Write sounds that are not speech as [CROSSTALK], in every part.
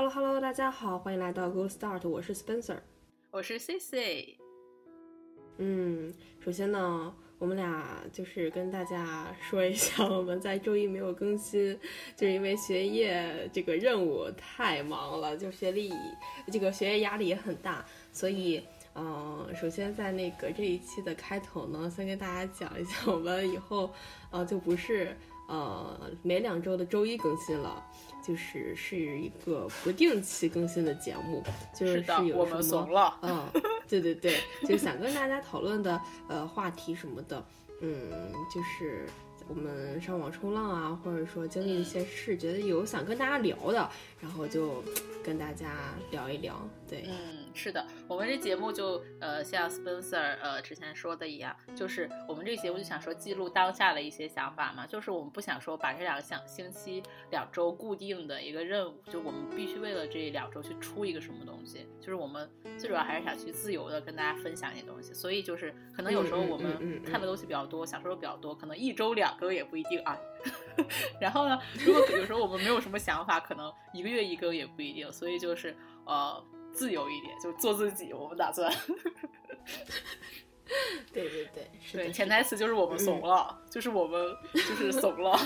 Hello Hello，大家好，欢迎来到 Go Start，我是 Spencer，我是 Cici。嗯，首先呢，我们俩就是跟大家说一下，[LAUGHS] 我们在周一没有更新，就是因为学业这个任务太忙了，就学历这个学业压力也很大，所以，嗯，首先在那个这一期的开头呢，先跟大家讲一下，我们以后，呃，就不是呃每两周的周一更新了。就是是一个不定期更新的节目，就是有什么，嗯，对对对，就想跟大家讨论的呃话题什么的，嗯，就是我们上网冲浪啊，或者说经历一些事，觉得有想跟大家聊的，然后就跟大家聊一聊，对，嗯。是的，我们这节目就呃像 Spencer 呃之前说的一样，就是我们这个节目就想说记录当下的一些想法嘛，就是我们不想说把这两个想星期两周固定的一个任务，就我们必须为了这两周去出一个什么东西，就是我们最主要还是想去自由的跟大家分享一些东西，所以就是可能有时候我们看的东西比较多，想说的比较多，可能一周两更也不一定啊。[LAUGHS] 然后呢，如果有时候我们没有什么想法，可能一个月一更也不一定，所以就是呃。自由一点，就做自己。我们打算，[LAUGHS] 对对对，对，潜台词就是我们怂了，就是我们就是怂了。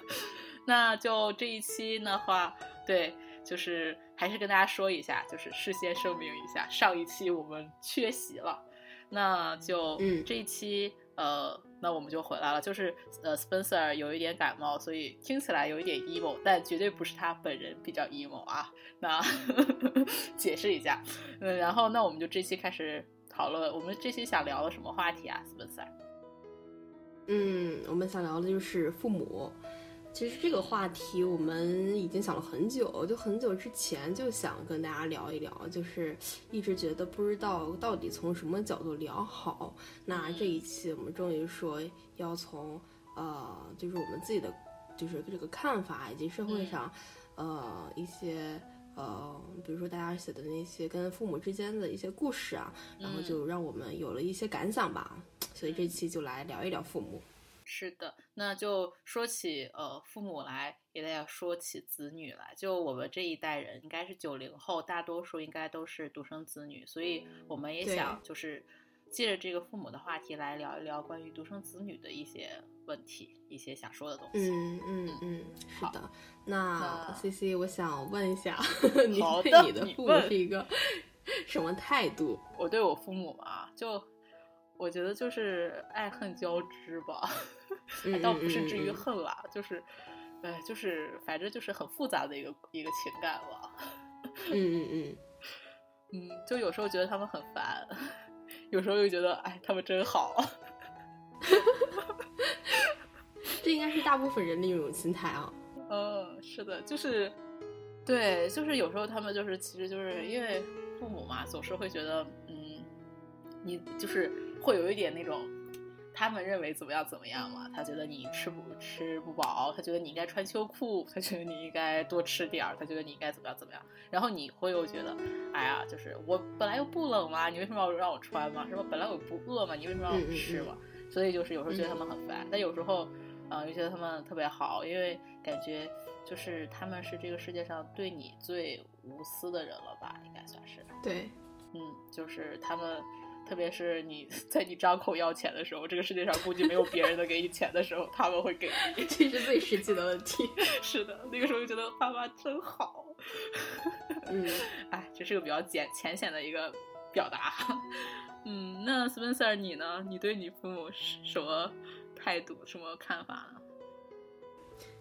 [LAUGHS] 那就这一期的话，对，就是还是跟大家说一下，就是事先声明一下，上一期我们缺席了，那就这一期。呃，那我们就回来了。就是呃，Spencer 有一点感冒，所以听起来有一点 emo，但绝对不是他本人比较 emo 啊。那 [LAUGHS] 解释一下，嗯，然后那我们就这期开始讨论，我们这期想聊的什么话题啊，Spencer？嗯，我们想聊的就是父母。其实这个话题我们已经想了很久，就很久之前就想跟大家聊一聊，就是一直觉得不知道到底从什么角度聊好。那这一期我们终于说要从呃，就是我们自己的就是这个看法，以及社会上呃一些呃，比如说大家写的那些跟父母之间的一些故事啊，然后就让我们有了一些感想吧。所以这期就来聊一聊父母。是的，那就说起呃父母来，也得要说起子女来。就我们这一代人，应该是九零后，大多数应该都是独生子女，所以我们也想就是借着这个父母的话题来聊一聊关于独生子女的一些问题，一些想说的东西。嗯嗯嗯，是的。那 C C，我想问一下，[LAUGHS] 你对你的父母是一个 [LAUGHS] 什么态度？我对我父母啊，就。我觉得就是爱恨交织吧，[LAUGHS] 倒不是至于恨啦，就是，哎，就是反正就是很复杂的一个一个情感吧。嗯嗯嗯，[LAUGHS] 嗯，就有时候觉得他们很烦，有时候又觉得哎，他们真好。这应该是大部分人的一种心态啊。[LAUGHS] 嗯，是的，就是，对，就是有时候他们就是其实就是因为父母嘛，总是会觉得，嗯，你就是。会有一点那种，他们认为怎么样怎么样嘛？他觉得你吃不吃不饱，他觉得你应该穿秋裤，他觉得你应该多吃点儿，他觉得你应该怎么样怎么样。然后你会又觉得，哎呀，就是我本来又不冷嘛，你为什么要让我穿嘛？是吧？本来我不饿嘛，你为什么让我吃嘛？所以就是有时候觉得他们很烦，但有时候，嗯，又觉得他们特别好，因为感觉就是他们是这个世界上对你最无私的人了吧？应该算是。对，嗯，就是他们。特别是你在你张口要钱的时候，这个世界上估计没有别人能给你钱的时候，他们会给你，[LAUGHS] 这是最实际的问题。[LAUGHS] 是的，那个时候就觉得爸妈真好。嗯，[LAUGHS] 哎，这是个比较简浅显的一个表达。嗯，那 Spencer 你呢？你对你父母什么态度、什么看法呢？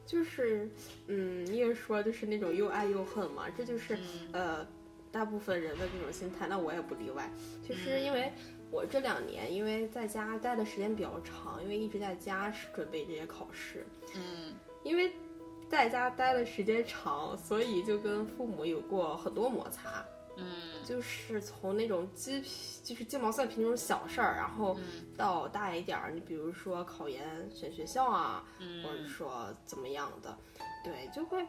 就是，嗯，你也说就是那种又爱又恨嘛，这就是呃。大部分人的这种心态，那我也不例外。其实，因为我这两年因为在家待的时间比较长，因为一直在家准备这些考试，嗯，因为在家待的时间长，所以就跟父母有过很多摩擦，嗯，就是从那种鸡皮，就是鸡毛蒜皮那种小事儿，然后到大一点儿，你比如说考研选学校啊，或者说怎么样的，对，就会，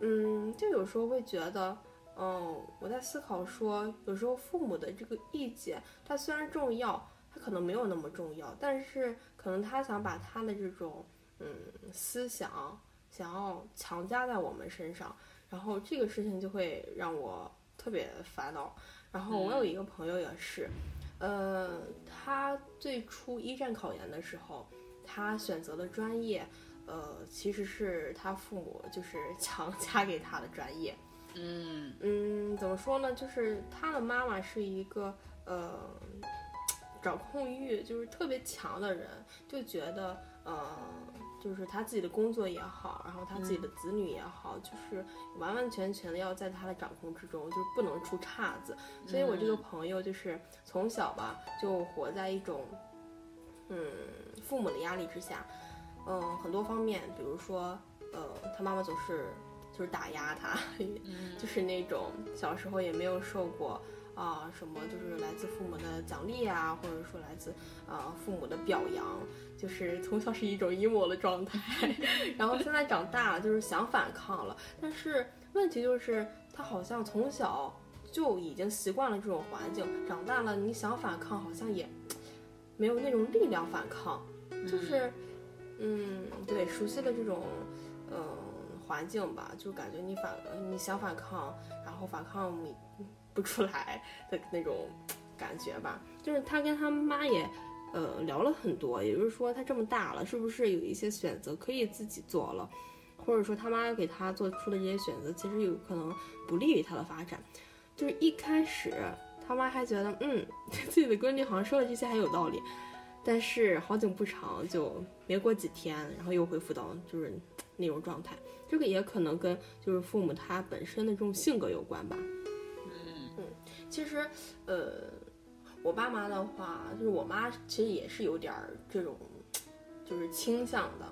嗯，就有时候会觉得。嗯，我在思考说，有时候父母的这个意见，他虽然重要，他可能没有那么重要，但是可能他想把他的这种嗯思想，想要强加在我们身上，然后这个事情就会让我特别烦恼。然后我有一个朋友也是，呃，他最初一战考研的时候，他选择的专业，呃，其实是他父母就是强加给他的专业。嗯嗯，怎么说呢？就是他的妈妈是一个呃，掌控欲就是特别强的人，就觉得呃，就是他自己的工作也好，然后他自己的子女也好，就是完完全全的要在他的掌控之中，就是不能出岔子。所以我这个朋友就是从小吧，就活在一种嗯父母的压力之下，嗯，很多方面，比如说呃，他妈妈总是。就是打压他，[LAUGHS] 就是那种小时候也没有受过啊什么，就是来自父母的奖励啊，或者说来自啊父母的表扬，就是从小是一种 emo 的状态，[LAUGHS] 然后现在长大了就是想反抗了，但是问题就是他好像从小就已经习惯了这种环境，长大了你想反抗好像也没有那种力量反抗，就是嗯对熟悉的这种嗯。环境吧，就感觉你反你想反抗，然后反抗你不出来的那种感觉吧。就是他跟他妈也呃聊了很多，也就是说他这么大了，是不是有一些选择可以自己做了，或者说他妈给他做出的这些选择，其实有可能不利于他的发展。就是一开始他妈还觉得嗯 [LAUGHS] 自己的闺女好像说的这些还有道理，但是好景不长，就没过几天，然后又恢复到就是那种状态。这个也可能跟就是父母他本身的这种性格有关吧。嗯嗯，其实呃，我爸妈的话，就是我妈其实也是有点儿这种就是倾向的。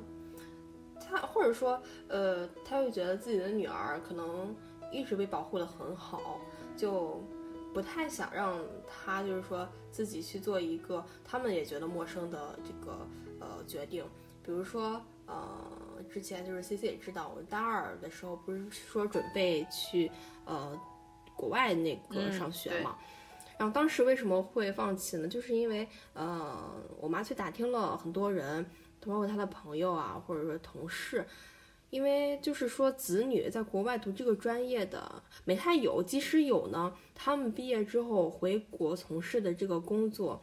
她或者说呃，她会觉得自己的女儿可能一直被保护的很好，就不太想让她就是说自己去做一个他们也觉得陌生的这个呃决定，比如说呃。之前就是 C C 也知道，我大二的时候不是说准备去呃国外那个上学嘛，然后当时为什么会放弃呢？就是因为呃我妈去打听了很多人，包括她的朋友啊，或者说同事，因为就是说子女在国外读这个专业的没太有，即使有呢，他们毕业之后回国从事的这个工作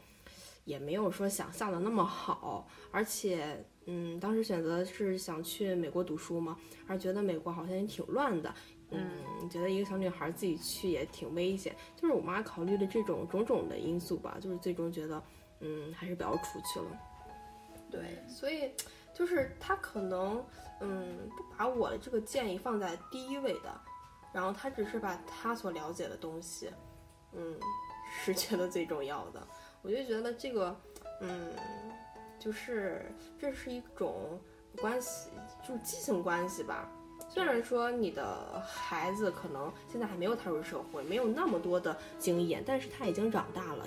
也没有说想象的那么好，而且。嗯，当时选择是想去美国读书嘛，而觉得美国好像也挺乱的，嗯，觉得一个小女孩自己去也挺危险，就是我妈考虑的这种种种的因素吧，就是最终觉得，嗯，还是不要出去了。对，所以就是她可能，嗯，不把我的这个建议放在第一位的，然后她只是把她所了解的东西，嗯，[LAUGHS] 是觉得最重要的。我就觉得这个，嗯。就是这是一种关系，就是畸形关系吧。虽然说你的孩子可能现在还没有踏入社会，没有那么多的经验，但是他已经长大了，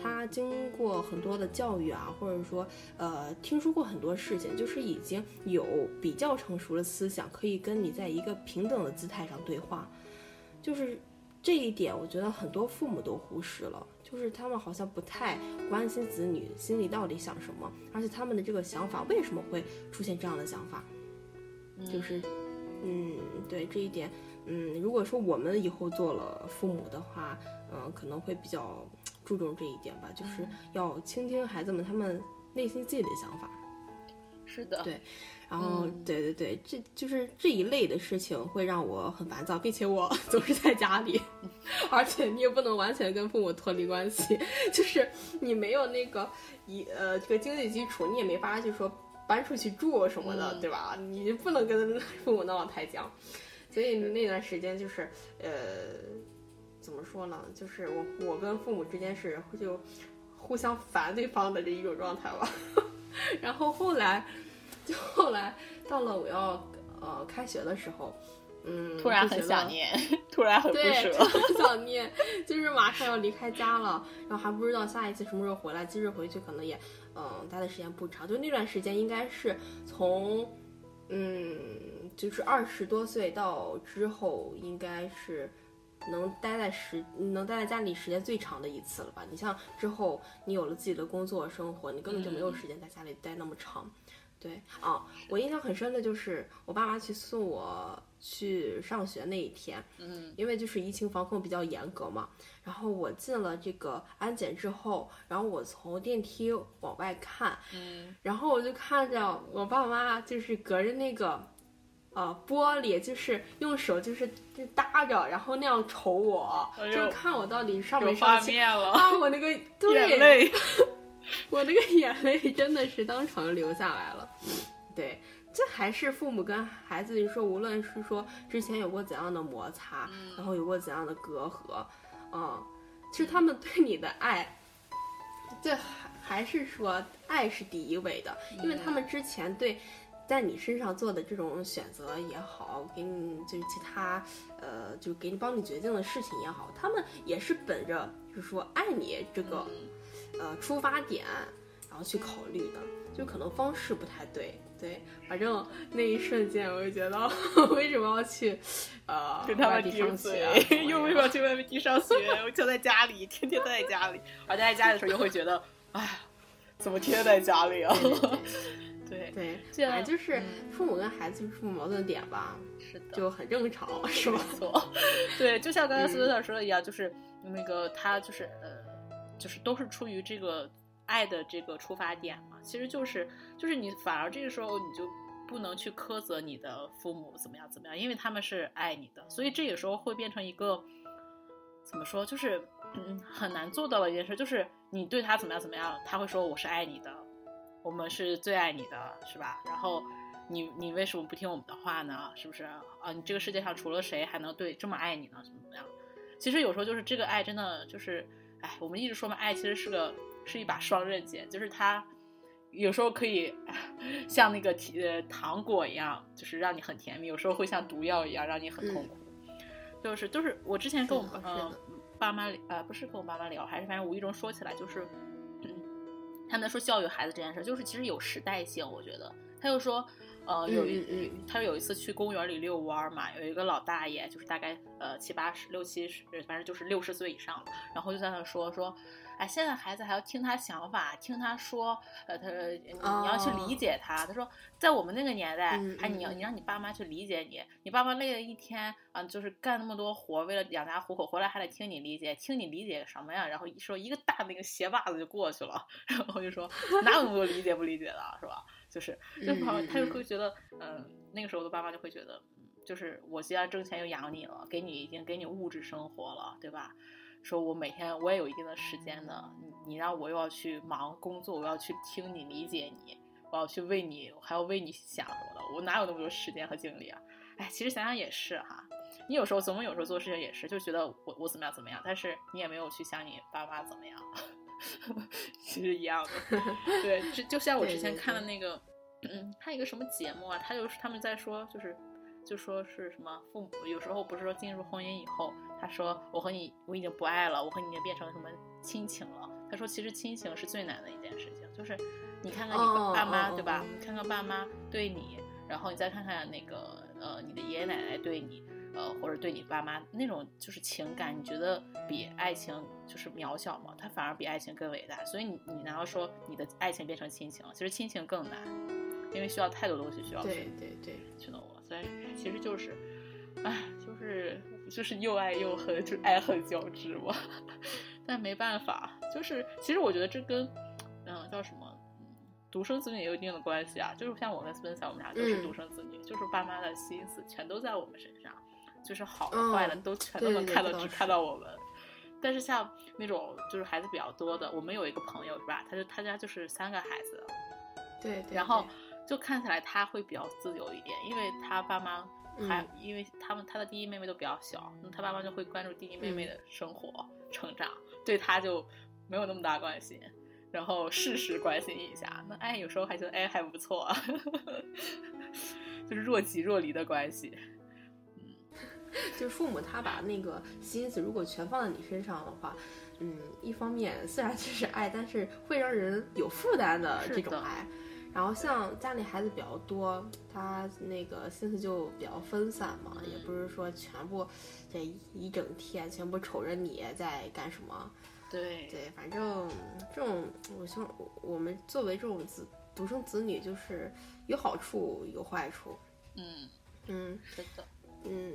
他经过很多的教育啊，或者说呃听说过很多事情，就是已经有比较成熟的思想，可以跟你在一个平等的姿态上对话。就是这一点，我觉得很多父母都忽视了。就是他们好像不太关心子女心里到底想什么，而且他们的这个想法为什么会出现这样的想法？就是，嗯，对这一点，嗯，如果说我们以后做了父母的话，嗯，可能会比较注重这一点吧，就是要倾听孩子们他们内心自己的想法。是的，对。然后，对对对，这就是这一类的事情会让我很烦躁，并且我 [LAUGHS] 总是在家里，[LAUGHS] 而且你也不能完全跟父母脱离关系，[LAUGHS] 就是你没有那个一呃这个经济基础，你也没法就说搬出去住什么的，对吧？你不能跟父母闹太僵，所以那段时间就是呃怎么说呢？就是我我跟父母之间是就互相烦对方的这一种状态吧，然后后来。就后来到了我要呃开学的时候，嗯，突然很想念，突然很不舍，很想念，就是马上要离开家了，然后还不知道下一次什么时候回来。即使回去可能也嗯待的时间不长，就那段时间应该是从嗯就是二十多岁到之后应该是能待在时能待在家里时间最长的一次了吧？你像之后你有了自己的工作生活，你根本就没有时间在家里待那么长。对啊，我印象很深的就是我爸妈去送我去上学那一天，嗯，因为就是疫情防控比较严格嘛。然后我进了这个安检之后，然后我从电梯往外看，嗯，然后我就看着我爸妈就是隔着那个。呃，玻璃就是用手就是就搭着，然后那样瞅我，哎就是看我到底上没上去面了，啊！我那个对眼泪，[LAUGHS] [LAUGHS] 我那个眼泪真的是当场流下来了。对，这还是父母跟孩子，你说无论是说之前有过怎样的摩擦，然后有过怎样的隔阂，嗯，其实他们对你的爱，这还还是说爱是第一位的，因为他们之前对。在你身上做的这种选择也好，给你就是其他，呃，就给你帮你决定的事情也好，他们也是本着就是说爱你这个，呃，出发点，然后去考虑的，就可能方式不太对，对，反正那一瞬间我就觉得，[LAUGHS] 为什么要去，呃，跟他们顶上学啊，[LAUGHS] 又为什么要去外地上学？我就在家里，天天待在家里，而待在家里的时候又会觉得，哎呀，怎么天天在家里啊？对，[LAUGHS] 对，反正就是嗯父母跟孩子有父母矛盾点吧，是的。就很正常，是吧？没错，对，就像刚才苏苏老说的一样，就是那个他就是呃，就是都是出于这个爱的这个出发点嘛。其实就是就是你反而这个时候你就不能去苛责你的父母怎么样怎么样，因为他们是爱你的，所以这个时候会变成一个怎么说，就是嗯很难做到的一件事，就是你对他怎么样怎么样，他会说我是爱你的，我们是最爱你的，是吧？然后你你为什么不听我们的话呢？是不是啊？你这个世界上除了谁还能对这么爱你呢？怎么怎么样？其实有时候就是这个爱真的就是，哎，我们一直说嘛，爱其实是个是一把双刃剑，就是它有时候可以 [LAUGHS] 像那个甜呃糖果一样，就是让你很甜蜜；有时候会像毒药一样让你很痛苦。就是就是我之前跟我是的是呃爸妈呃不是跟我爸妈聊，还是反正无意中说起来，就是嗯，他们在说教育孩子这件事，就是其实有时代性，我觉得他又说。呃，有一、嗯嗯他有一次去公园里遛弯儿嘛，有一个老大爷，就是大概呃七八十、六七十，反正就是六十岁以上了，然后就在那说说，哎，现在孩子还要听他想法，听他说，呃，他说你你要去理解他。他说，在我们那个年代，嗯还你要嗯你让你爸妈去理解你，你爸妈累了一天啊、就是干那么多活，为了养家糊口，回来还得听你理解，听你理解什么呀？然后一说一个大那个鞋把子就过去了，[LAUGHS] 然后就说哪有那么多理解不理解的，是吧？就是就好像他就会觉得，嗯，那个时候的爸妈就会觉得，嗯，就是我既然挣钱又养你了，给你已经给你物质生活了，对吧？说我每天我也有一定的时间的，你你让我又要去忙工作，我要去听你理解你，我要去为你，还要为你想什么的，我哪有那么多时间和精力啊？哎，其实想想也是哈，你有时候总有时候做事情也是，就觉得我我怎么样怎么样，但是你也没有去想你爸妈怎么样，[LAUGHS] 其实一样的。对，就就像我之前看的那个，嗯，看一个什么节目啊，他就是他们在说，就是就说是什么父母有时候不是说进入婚姻以后，他说我和你我已经不爱了，我和你已经变成什么亲情了。他说其实亲情是最难的一件事情，就是你看看你哦爸妈、哦对吧哦？你看看爸妈对你，然后你再看看那个呃你的爷爷奶奶对你。呃，或者对你爸妈那种就是情感，你觉得比爱情就是渺小吗？它反而比爱情更伟大。所以你你难道说你的爱情变成亲情了？其实亲情更难，因为需要太多东西需要去对对对，去弄我。所以其实就是，唉，就是就是又爱又恨，就是爱恨交织嘛。[LAUGHS] 但没办法，就是其实我觉得这跟嗯叫什么？嗯独生子女也有一定的关系啊，就是像我跟 Spencer，我们俩都是嗯独生子女，就是爸妈的心思全都在我们身上，就是好的嗯坏的都全都能看到，只看到我们。但是像那种就是孩子比较多的，我们有一个朋友是吧？他就他家就是三个孩子，对对，然后对就看起来他会比较自由一点，因为他爸妈还、嗯因为他们他的弟弟妹妹都比较小，那他爸妈就会关注弟弟妹妹嗯的生活、成长，对他就没有那么大关心，然后适时关心一下，那哎有时候还觉得哎还不错、啊，[LAUGHS] 就是若即若离的关系。[LAUGHS] 就是父母他把那个心思如果全放在你身上的话，嗯，一方面虽然这是爱，但是会让人有负担的这种爱。然后像家里孩子比较多，他那个心思就比较分散嘛，也不是说全部这一整天全部瞅着你在干什么。对对，反正这种，我希望我们作为这种子独生子女，就是有好处有坏处。嗯嗯是的，嗯，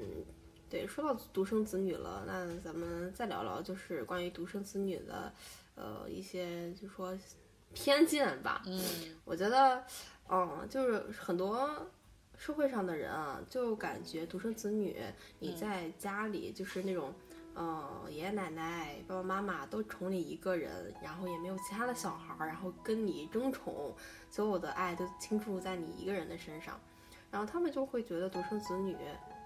对，说到独生子女了，那咱们再聊聊，就是关于独生子女的，呃，一些就说偏见吧。嗯我觉得，嗯，就是很多社会上的人啊，就感觉独生子女，你在家里就是那种，嗯，爷爷奶奶、爸爸妈妈都宠你一个人，然后也没有其他的小孩儿，然后跟你争宠，所有的爱都倾注在你一个人的身上，然后他们就会觉得独生子女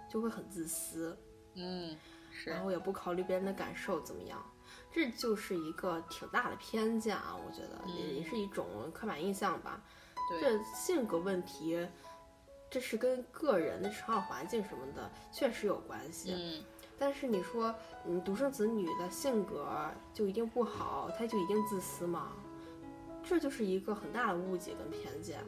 就会很自私，嗯是然后也不考虑别人的感受怎么样。这就是一个挺大的偏见啊，我觉得也也是一种刻板印象吧。对这性格问题，这是跟个人的成长环境什么的确实有关系。嗯但是你说，嗯，独生子女的性格就一定不好，他就一定自私吗？这就是一个很大的误解跟偏见。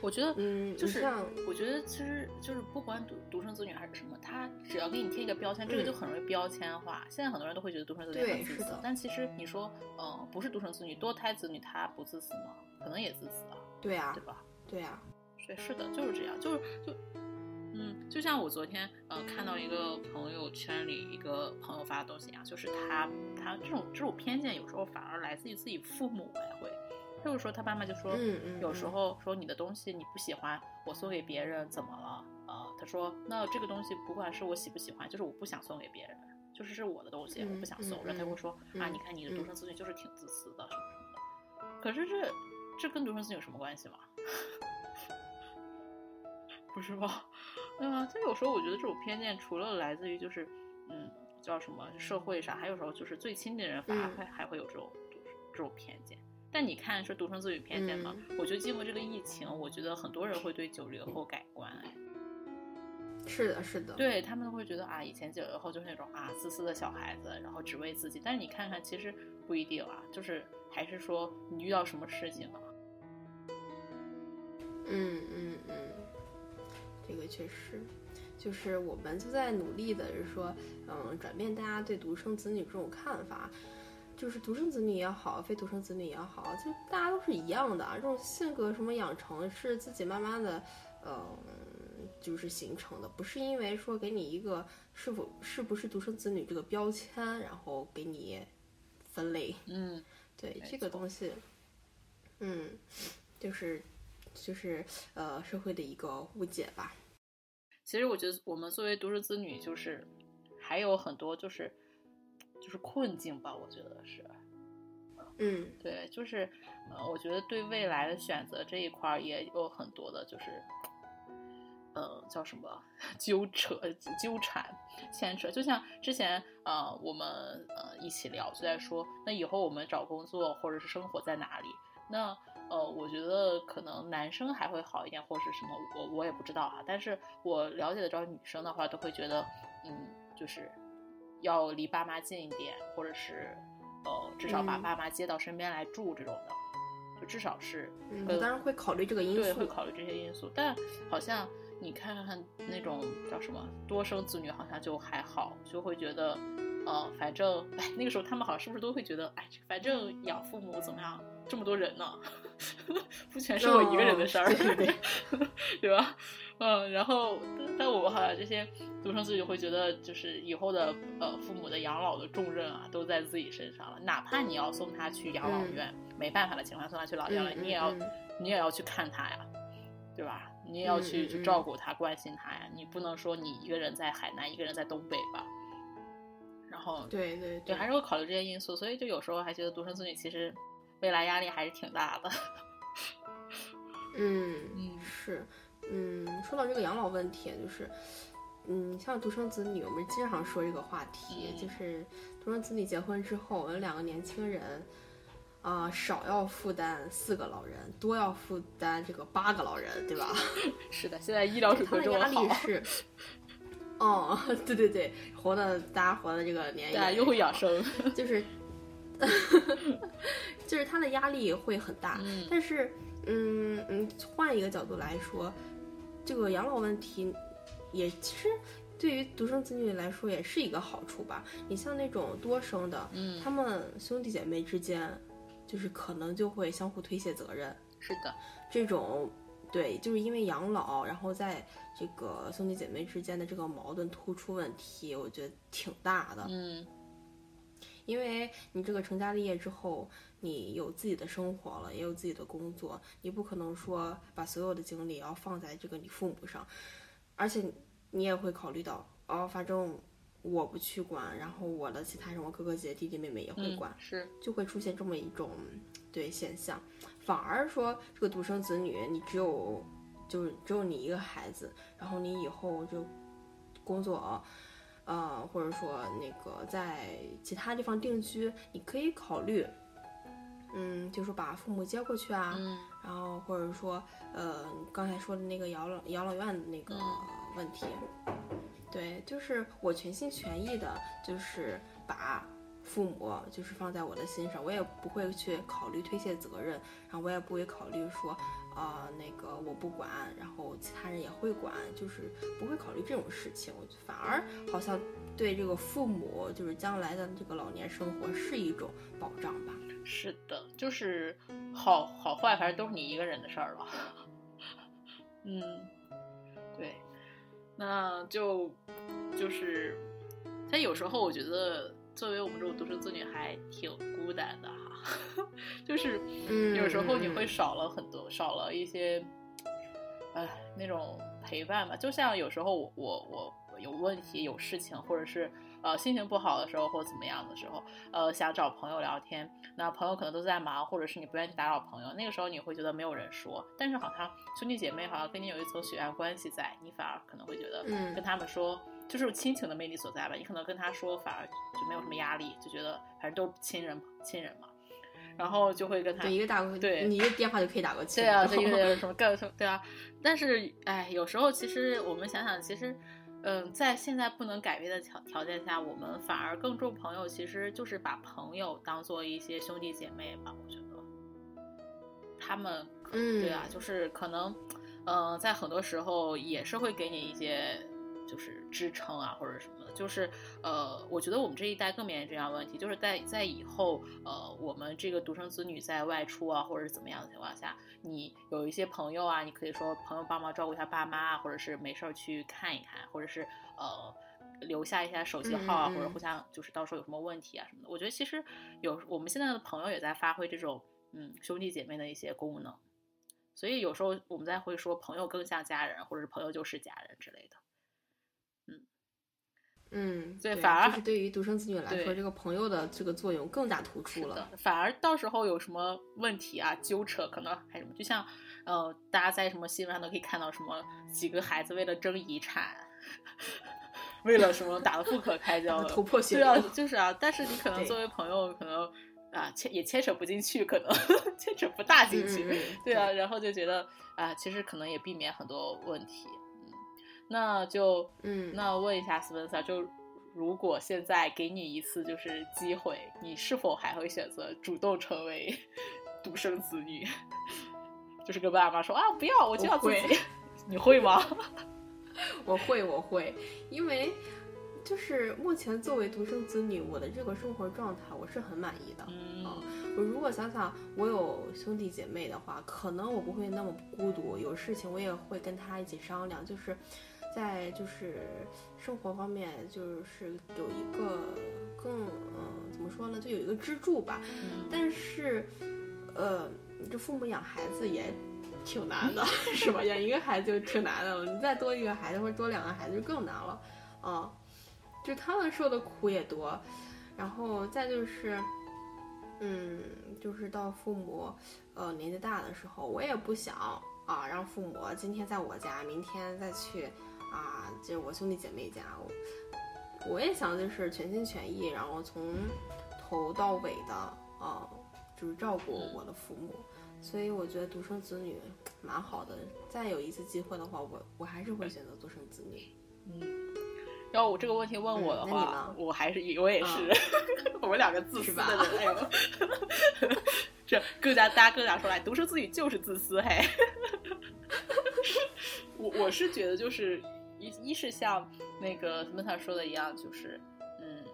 我觉得嗯，就是我觉得其实就是不管独独生子女还是什么，他只要给你贴一个标签，这个就很容易标签化。现在很多人都会觉得独生子女很自，私但其实你说，嗯、不是独生子女，多胎子女他不自私吗？可能也自私啊，对啊对，吧？对啊，对，是的，就是这样，就是就，嗯，就像我昨天呃看到一个朋友圈里一个朋友发的东西一样，就是他他这种这种偏见有时候反而来自于自己父母才会，就是说他妈妈就说，嗯嗯有时嗯候说你的东西你不喜欢，我送给别人怎么了？呃，他说那这个东西不管是我喜不喜欢，就是我不想送给别人，就是是我的东西，我不想送，嗯然后他会说、嗯啊，你看你的独生子女就是挺自私的什么什么的，可是这这跟独生子女有什么关系吗？[LAUGHS] 不是吧？对 [LAUGHS] 吧？就有时候我觉得这种偏见，除了来自于就是，嗯，叫什么社会上，还有时候就是最亲的人反而嗯会、还会有这种就是这种偏见。但你看说独生子女偏见吗？嗯我觉得经过这个疫情，我觉得很多人会对九零后改观。哎，是的，是的，对他们会觉得啊，以前九零后就是那种啊自私的小孩子，然后只为自己。但是你看看，其实不一定啊，就是还是说你遇到什么事情啊，嗯嗯嗯，这个确实，就是我们就在努力的，是说，嗯，转变大家对独生子女这种看法。就是独生子女也好，非独生子女也好，就大家都是一样的啊。这种性格什么养成是自己慢慢的，嗯，就是形成的，不是因为说给你一个是否是不是独生子女这个标签，然后给你分类。嗯，[LAUGHS] 对这个东西，嗯，就是就是呃社会的一个误解吧。其实我觉得我们作为独生子女，就是还有很多就是就是困境吧，我觉得是嗯对，就是呃，我觉得对未来的选择这一块儿也有很多的，就是呃叫什么纠扯、纠缠、牵扯。就像之前呃我们呃一起聊，就在说，那以后我们找工作或者是生活在哪里？那呃，我觉得可能男生还会好一点，或是什么，我我也不知道啊。但是我了解的着女生的话，都会觉得，嗯，就是要离爸妈近一点，或者是呃，至少把嗯爸妈接到身边来住这种的，就至少是嗯，呃当然会考虑这个因素对，会。考虑这些因素。但好像你看看那种叫什么多生子女，好像就还好，就会觉得，呃，反正哎，那个时候他们好像是不是都会觉得，哎，反正养父母怎么样，这么多人呢，不全是我一个人的事儿，哦 [LAUGHS] 对吧？嗯，然后但我们好像这些独生子女会觉得，就是以后的呃父母的养老的重任啊，都在自己身上了。哪怕你要送他去养老院，没办法的情况下送他去老家了，嗯你也要、嗯你也要去看他呀，对吧？你也要去、去照顾他、关心他呀。你不能说你一个人在海南，一个人在东北吧？然后对对对，还是会考虑这些因素，所以就有时候还觉得独生子女其实未来压力还是挺大的。[LAUGHS] 嗯嗯是，嗯，说到这个养老问题，就是，嗯，像独生子女，我们经常说这个话题，嗯就是独生子女结婚之后，有两个年轻人。啊、少要负担四个老人，多要负担这个八个老人，对吧？[LAUGHS] 是的，现在医疗水平这么好力，是，[LAUGHS] 哦，对对对，活的大家活的这个年龄大家又会养生。就是，[LAUGHS] 就是他的压力会很大，嗯但是，嗯嗯，换一个角度来说，这个养老问题也其实对于独生子女来说也是一个好处吧。你像那种多生的，嗯，他们兄弟姐妹之间，就是可能就会相互推卸责任。是的，这种对，就是因为养老，然后在这个兄弟姐妹之间的这个矛盾突出问题，我觉得挺大的。嗯因为你这个成家立业之后，你有自己的生活了，也有自己的工作，你不可能说把所有的精力要放在这个你父母上，而且你也会考虑到，哦，反正我不去管，然后我的其他什么哥哥姐姐、弟弟妹妹也会嗯管，是，就会出现这么一种对现象，反而说这个独生子女，你只有就是只有你一个孩子，然后你以后就工作，呃，或者说那个在其他地方定居，你可以考虑，嗯，就是把父母接过去啊，嗯然后或者说呃刚才说的那个养老养老院的那个问题，对，就是我全心全意的，就是把父母就是放在我的心上，我也不会去考虑推卸责任，然后我也不会考虑说，啊、那个我不管，然后其他人也会管，就是不会考虑这种事情，我反而好像对这个父母就是将来的这个老年生活是一种保障吧。是的，就是好好坏，反正都是你一个人的事儿了。[LAUGHS] 嗯，对，那就就是，但有时候我觉得，作为我们这种独生子女，还挺孤单的。就是嗯有时候你嗯会少了很多，少了一些，哎，那种陪伴吧。就像有时候我我我有问题、有事情，或者是呃心情不好的时候，或者怎么样的时候，呃想找朋友聊天，那朋友可能都在忙，或者是你不愿意打扰朋友，那个时候你会觉得没有人说。但是好像兄弟姐妹好像跟你有一层血缘关系在，你反而可能会觉得嗯跟他们说。就是亲情的魅力所在吧，你可能跟他说，反而就没有什么压力，就觉得反正都是亲人亲人嘛，然后就会跟他对，一个打过，对你一个电话就可以打过去。对啊，然后这个 [LAUGHS] 什么干什么？对啊，但是哎，有时候其实我们想想，其实，嗯，在现在不能改变的条条件下，我们反而更重朋友，其实就是把朋友当做一些兄弟姐妹吧。我觉得，他们，嗯，对啊，就是可能，嗯、在很多时候也是会给你一些。就是支撑啊，或者什么的，就是呃，我觉得我们这一代更面临这样的问题，就是在在以后，呃，我们这个独生子女在外出啊，或者是怎么样的情况下，你有一些朋友啊，你可以说朋友帮忙照顾一下爸妈啊，或者是没事儿去看一看，或者是呃留下一下手机号啊，或者互相就是到时候有什么问题啊什么的。我觉得其实有我们现在的朋友也在发挥这种嗯兄弟姐妹的一些功能，所以有时候我们在会说朋友更像家人，或者是朋友就是家人之类的。嗯，对，反而就是对于独生子女来说，对这个朋友的这个作用更加突出了。反而到时候有什么问题啊、纠扯，可能还什么，就像呃，大家在什么新闻上都可以看到什么几个孩子为了争遗产，[LAUGHS] 为了什么打得不可开交的，头破血对啊流，就是啊。但是你可能作为朋友，可能啊牵也牵扯不进去，可能 [LAUGHS] 牵扯不大进去，嗯嗯嗯对啊。然后就觉得啊，其实可能也避免很多问题。嗯，那就嗯，那问一下斯文萨，就如果现在给你一次就是机会，你是否还会选择主动成为 [LAUGHS] 独生子女？[LAUGHS] 就是跟爸妈说啊，不要，我就要自我己会。[LAUGHS] 你会吗？我会，我会，因为就是目前作为独生子女，我的这个生活状态我是很满意的。嗯啊我如果想想我有兄弟姐妹的话，可能我不会那么孤独，有事情我也会跟他一起商量，就是在就是生活方面，就是有一个更嗯、怎么说呢，就有一个支柱吧。嗯但是，呃，这父母养孩子也挺难的，[LAUGHS] 是吧？养一个孩子就挺难的了，你再多一个孩子或者多两个孩子就更难了，啊，就他们受的苦也多，然后再就是，嗯，就是到父母呃年纪大的时候，我也不想啊让父母今天在我家，明天再去啊，就是我兄弟姐妹家，我我也想就是全心全意，然后从头到尾的啊。就是照顾我的父母，所以我觉得独生子女蛮好的。再有一次机会的话，我我还是会选择独生子女。嗯。要我这个问题问我的话，呢我还是我也是，[LAUGHS] 我们两个自私的人，哎呦，[LAUGHS] 这各家大家各家说来，独生子女就是自私嘿。[LAUGHS] 我我是觉得就是一一是像那个什么他说的一样，就是嗯，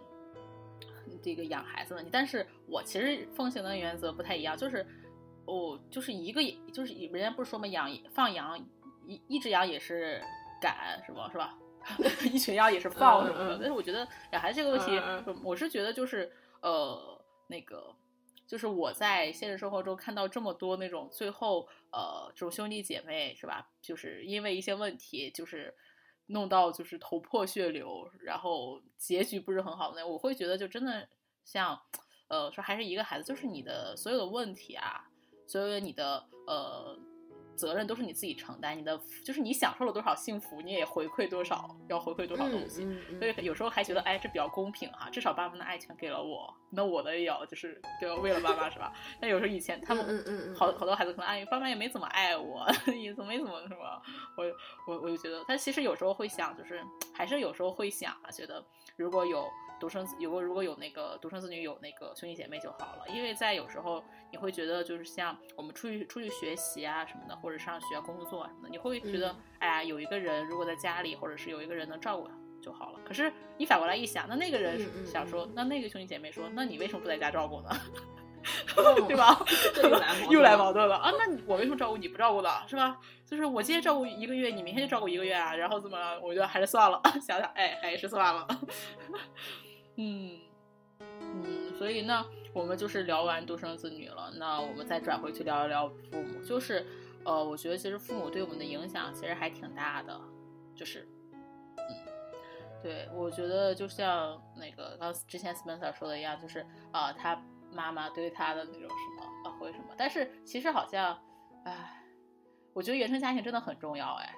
这个养孩子问题，但是我其实奉行的原则不太一样，就是哦，就是一个就是人家不是说嘛，养放羊一一只羊也是赶什么是吧？[LAUGHS] 一群羊也是放什么的，但是我觉得养孩子这个问题，我是觉得就是呃那个。就是我在现实生活中看到这么多那种最后呃这种兄弟姐妹是吧？就是因为一些问题，就是弄到就是头破血流，然后结局不是很好的，我会觉得就真的像呃说还是一个孩子，就是你的所有的问题啊，所有的你的呃。责任都是你自己承担，你的就是你享受了多少幸福，你也回馈多少，要回馈多少东西。所以有时候还觉得，哎，这比较公平哈，至少爸妈的爱全给了我，那我的也要就是就为了爸妈是吧？但有时候以前他们好好多孩子可能哎，爸妈也没怎么爱我，[LAUGHS] 也没怎么什么，我我我就觉得，但其实有时候会想，就是还是有时候会想啊，觉得如果有。独生子有个如果有那个独生子女有那个兄弟姐妹就好了，因为在有时候你会觉得就是像我们出去出去学习啊什么的，或者上学工作啊什么的，你会觉得哎呀有一个人如果在家里或者是有一个人能照顾就好了。可是你反过来一想，那那个人想说，那那个兄弟姐妹说，那你为什么不在家照顾呢？[LAUGHS] 对吧？[LAUGHS] 又来矛盾了啊！那我为什么照顾你不照顾呢，是吧？就是我今天照顾一个月，你明天就照顾一个月啊？然后怎么？我觉得还是算了，[LAUGHS] 想想，哎，还是算了。嗯嗯，所以呢，我们就是聊完独生子女了，那我们再转回去聊一聊父母。就是，呃，我觉得其实父母对我们的影响其实还挺大的。就是，嗯，对，我觉得就像那个刚之前 Spencer 说的一样，就是啊，他。妈妈对他的那种什么啊，或者什么，但是其实好像，唉，我觉得原生家庭真的很重要，哎，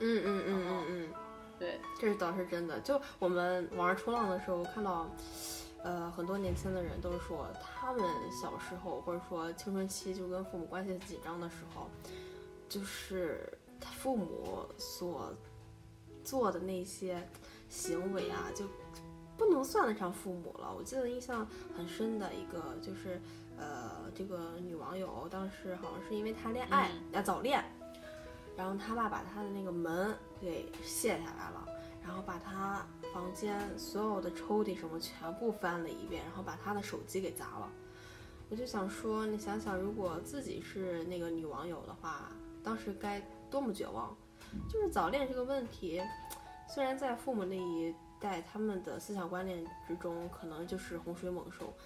嗯嗯嗯嗯嗯，[LAUGHS] 对，这是倒是真的。就我们网上冲浪的时候看到，呃，很多年轻的人都是说，他们小时候或者说青春期就跟父母关系紧张的时候，就是他父母所做的那些行为啊，就。不能算得上父母了。我记得印象很深的一个就是，呃，这个女网友当时好像是因为谈恋爱啊早恋，然后他爸把他的那个门给卸下来了，然后把他房间所有的抽屉什么全部翻了一遍，然后把他的手机给砸了。我就想说，你想想，如果自己是那个女网友的话，当时该多么绝望。就是早恋这个问题，虽然在父母那一。代他们的思想观念之中，可能就是洪水猛兽，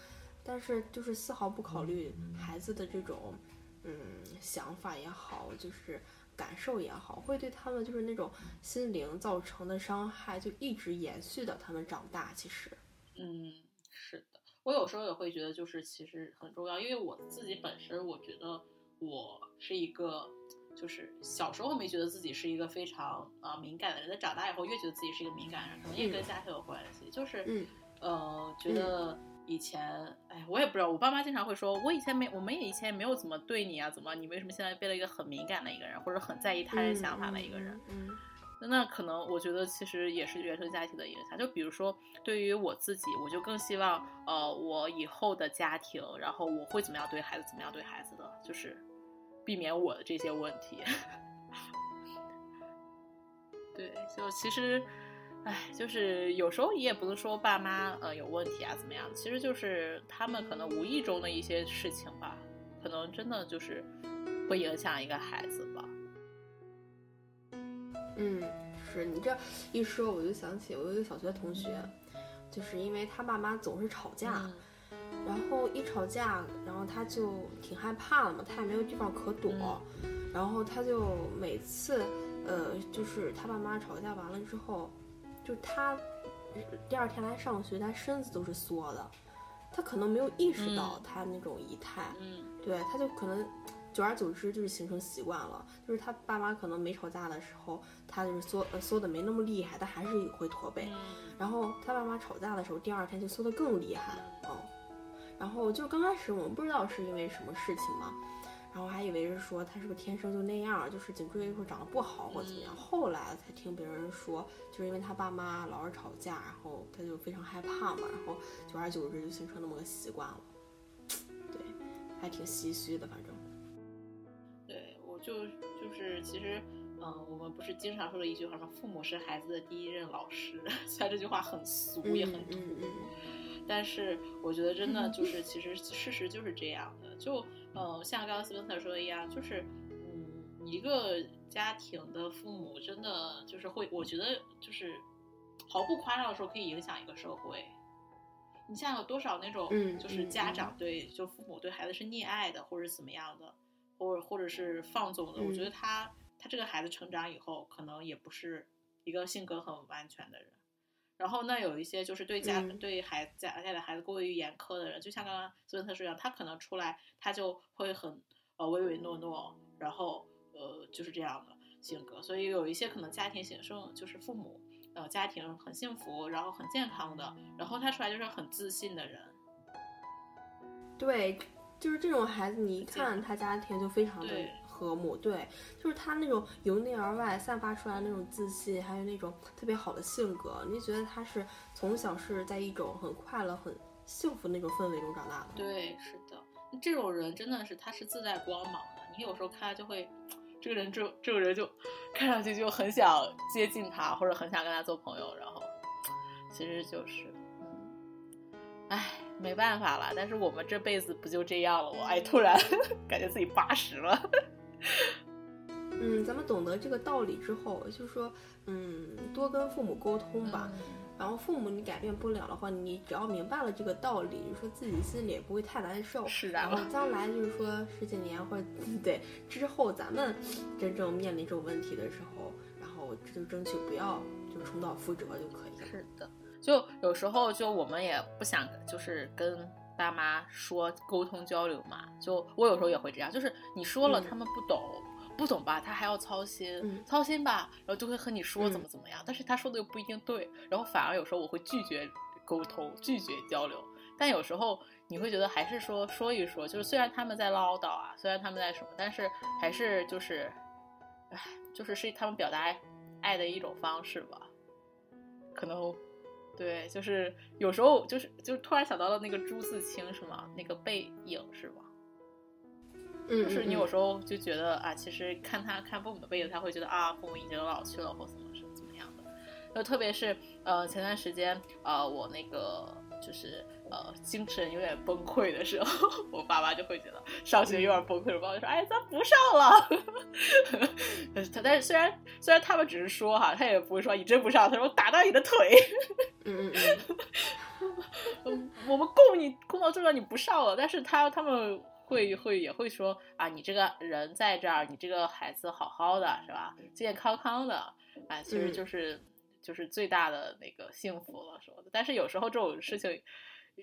但是就是丝毫不考虑孩子的这种，嗯，想法也好，就是感受也好，会对他们就是那种心灵造成的伤害，就一直延续到他们长大。其实，嗯，是的，我有时候也会觉得，就是其实很重要，因为我自己本身，我觉得我是一个。就是小时候没觉得自己是一个非常啊敏感的人，但长大以后越觉得自己是一个敏感人，可能也跟家庭有关系。就是，呃，觉得以前，哎，我也不知道，我爸妈经常会说，我以前没，我们也以前也没有怎么对你啊，怎么，你为什么现在变了一个很敏感的一个人，或者很在意他人想法的一个人？嗯，那可能我觉得其实也是原生家庭的影响。就比如说，对于我自己，我就更希望，呃，我以后的家庭，然后我会怎么样对孩子，怎么样对孩子的，就是。避免我的这些问题，[LAUGHS] 对，就其实，哎，就是有时候你也不能说爸妈呃有问题啊怎么样，其实就是他们可能无意中的一些事情吧，可能真的就是会影响一个孩子吧。嗯，是你这一说，我就想起我有一个小学同学，就是因为他爸妈总是吵架。然后一吵架，然后他就挺害怕的嘛，他也没有地方可躲，然后他就每次，呃，就是他爸妈吵架完了之后，就他第二天来上学，他身子都是缩的，他可能没有意识到他那种仪态，嗯，对，他就可能久而久之就是形成习惯了，就是他爸妈可能没吵架的时候，他就是缩呃缩的没那么厉害，但还是会驼背，然后他爸妈吵架的时候，第二天就缩的更厉害，嗯。然后就刚开始我们不知道是因为什么事情嘛，然后还以为是说他是不是天生就那样，就是颈椎会长得不好或怎么样。后来才听别人说，就是因为他爸妈老是吵架，然后他就非常害怕嘛，然后久而久之就形成那么个习惯了。对，还挺唏嘘的，反正。对，我就就是其实，嗯，我们不是经常说的一句话吗？父母是孩子的第一任老师。[LAUGHS] 虽然这句话很俗，也很土，但是我觉得真的就是，其实事实就是这样的。就，呃，像刚刚斯文特说的一样，就是，嗯，一个家庭的父母真的就是会，我觉得就是毫不夸张的说，可以影响一个社会。你像有多少那种，就是家长对，就父母对孩子是溺爱的，或者怎么样的。或者或者是放纵的，我觉得他他这个孩子成长以后，可能也不是一个性格很完全的人。然后那有一些就是对家对孩家家的孩子过于严苛的人，就像刚刚斯文特说一样，他可能出来他就会很呃唯唯诺诺，然后呃就是这样的性格。所以有一些可能家庭形生就是父母呃家庭很幸福，然后很健康的，然后他出来就是很自信的人。对。就是这种孩子，你一看他家庭就非常的和睦，对，就是他那种由内而外散发出来那种自信，还有那种特别好的性格，你觉得他是从小是在一种很快乐、很幸福那种氛围中长大的。对，是的，这种人真的是他是自带光芒的，你有时候看他就会，这个人就这个人就看上去就很想接近他，或者很想跟他做朋友，然后其实就是，唉。没办法了，但是我们这辈子不就这样了？我哎，突然 [LAUGHS] 感觉自己八十了。[LAUGHS] 嗯，咱们懂得这个道理之后，就说，嗯，多跟父母沟通吧。然后父母你改变不了的话，你只要明白了这个道理，就说自己心里也不会太难受。是的。然后将来就是说十几年或者 [LAUGHS] 对之后，咱们真正面临这种问题的时候，然后就争取不要就重蹈覆辙就可以了。是的。就有时候，就我们也不想，就是跟爸妈说沟通交流嘛。就我有时候也会这样，就是你说了，他们不懂，不懂吧，他还要操心，操心吧，然后就会和你说怎么怎么样。但是他说的又不一定对，然后反而有时候我会拒绝沟通，拒绝交流。但有时候你会觉得还是说说一说，就是虽然他们在唠叨啊，虽然他们在什么，但是还是就是，唉，就是是他们表达爱的一种方式吧，可能。对，就是有时候就是就突然想到了那个朱自清是吗？那个背影是吗？嗯，就是你有时候就觉得啊，其实看他看父母的背影，他会觉得啊，父母已经老去了或怎么是怎么样的。就特别是呃前段时间呃我那个就是。呃，精神有点崩溃的时候，[LAUGHS] 我爸妈就会觉得上学有点崩溃，我爸妈就说：“哎，咱不上了。[LAUGHS] ”但是虽然虽然他们只是说哈，他也不会说你真不上，他说打断你的腿。嗯嗯嗯，[LAUGHS] 我们供你供到这了，你不上了，但是他他们会会也会说啊，你这个人在这儿，你这个孩子好好的是吧？健健康康的，哎，其实就是就是最大的那个幸福了什么的。但是有时候这种事情。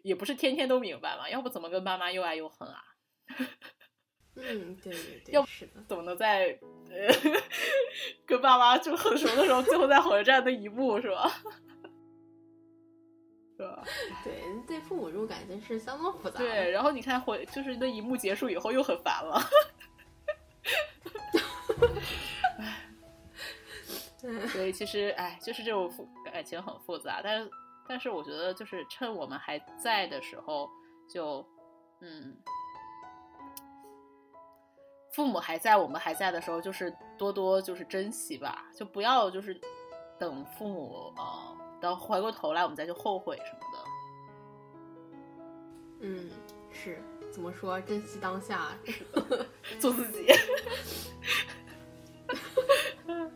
也不是天天都明白嘛，要不怎么跟爸妈又爱又恨啊？[LAUGHS] 嗯，对对对，要不怎么能在呃 [LAUGHS] 跟爸妈就很熟的时候，最后在火车站那一幕是吧？是吧？[LAUGHS] 对，对父母这种感情是相当复杂。对，然后你看回就是那一幕结束以后又很烦了。对，所以其实哎，就是这种复感情很复杂，但是。但是我觉得，就是趁我们还在的时候，就，嗯，父母还在，我们还在的时候，就是多多就是珍惜吧，就不要就是等父母呃，等回过头来我们再去后悔什么的。嗯，是怎么说？珍惜当下，做自己。嗯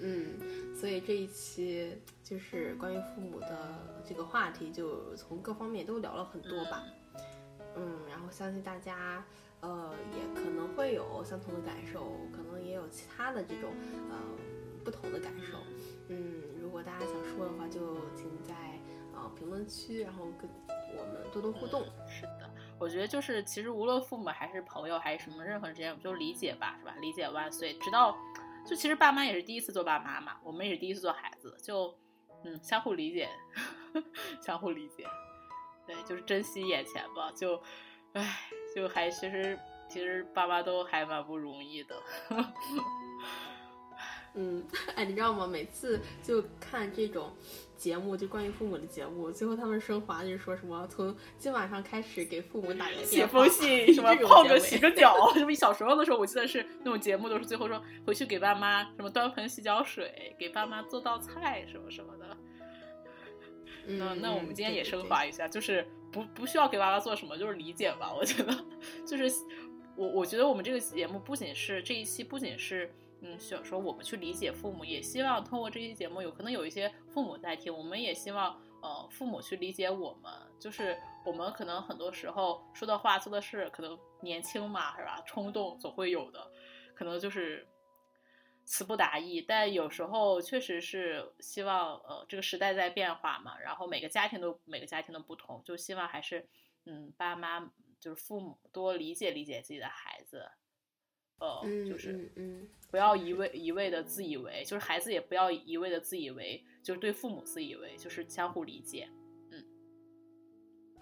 [LAUGHS] 嗯，所以这一期。就是关于父母的这个话题，就从各方面都聊了很多吧。嗯，然后相信大家，呃，也可能会有相同的感受，可能也有其他的这种呃不同的感受。嗯，如果大家想说的话，就请在呃评论区，然后跟我们多多互动。是的，我觉得就是其实无论父母还是朋友还是什么任何人之间，就理解吧，是吧？理解万岁。直到就其实爸妈也是第一次做爸妈嘛，我们也是第一次做孩子，就。嗯，相互理解，[LAUGHS] 相互理解，对，就是珍惜眼前吧。就，唉，就还其实其实爸妈都还蛮不容易的。[LAUGHS] 嗯，[LAUGHS] 哎，你知道吗？每次就看这种节目，就关于父母的节目，最后他们升华就是说什么从今晚上开始给父母打个写封信，什么泡个洗个脚，什么小时候的时候，我记得是那种节目都是最后说回去给爸妈什么端盆洗脚水，给爸妈做道菜什么什么的。那那我们今天也升华一下，就是不不需要给爸妈做什么，就是理解吧。我觉得 [LAUGHS] 就是我我觉得我们这个节目不仅是这一期，不仅是。嗯，需要说我们去理解父母，也希望通过这期节目，有可能有一些父母在听，我们也希望呃父母去理解我们，就是我们可能很多时候说的话、做的事，可能年轻嘛，是吧？冲动总会有的，可能就是词不达意，但有时候确实是希望呃这个时代在变化嘛，然后每个家庭都每个家庭的不同，就希望还是嗯爸妈就是父母多理解理解自己的孩子。呃，就是嗯，不要一味一味的自以为，就是孩子也不要一味的自以为，就是对父母自以为，就是相互理解。嗯。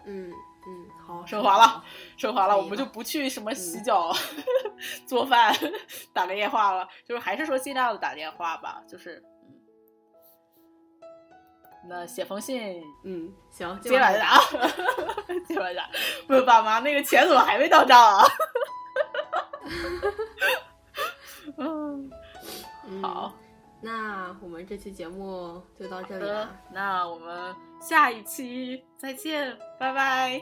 嗯嗯，好，升华了，升华了，我们就不去什么洗脚、[LAUGHS] 做饭、打个电话了，就是还是说尽量的打电话吧，就是嗯，那写封信，嗯，行，接完打，接完打，不是爸妈，那个钱怎么还没到账啊？[LAUGHS] 嗯，好，那我们这期节目就到这里了。那我们下一期再见，拜拜，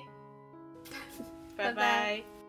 [LAUGHS] 拜拜。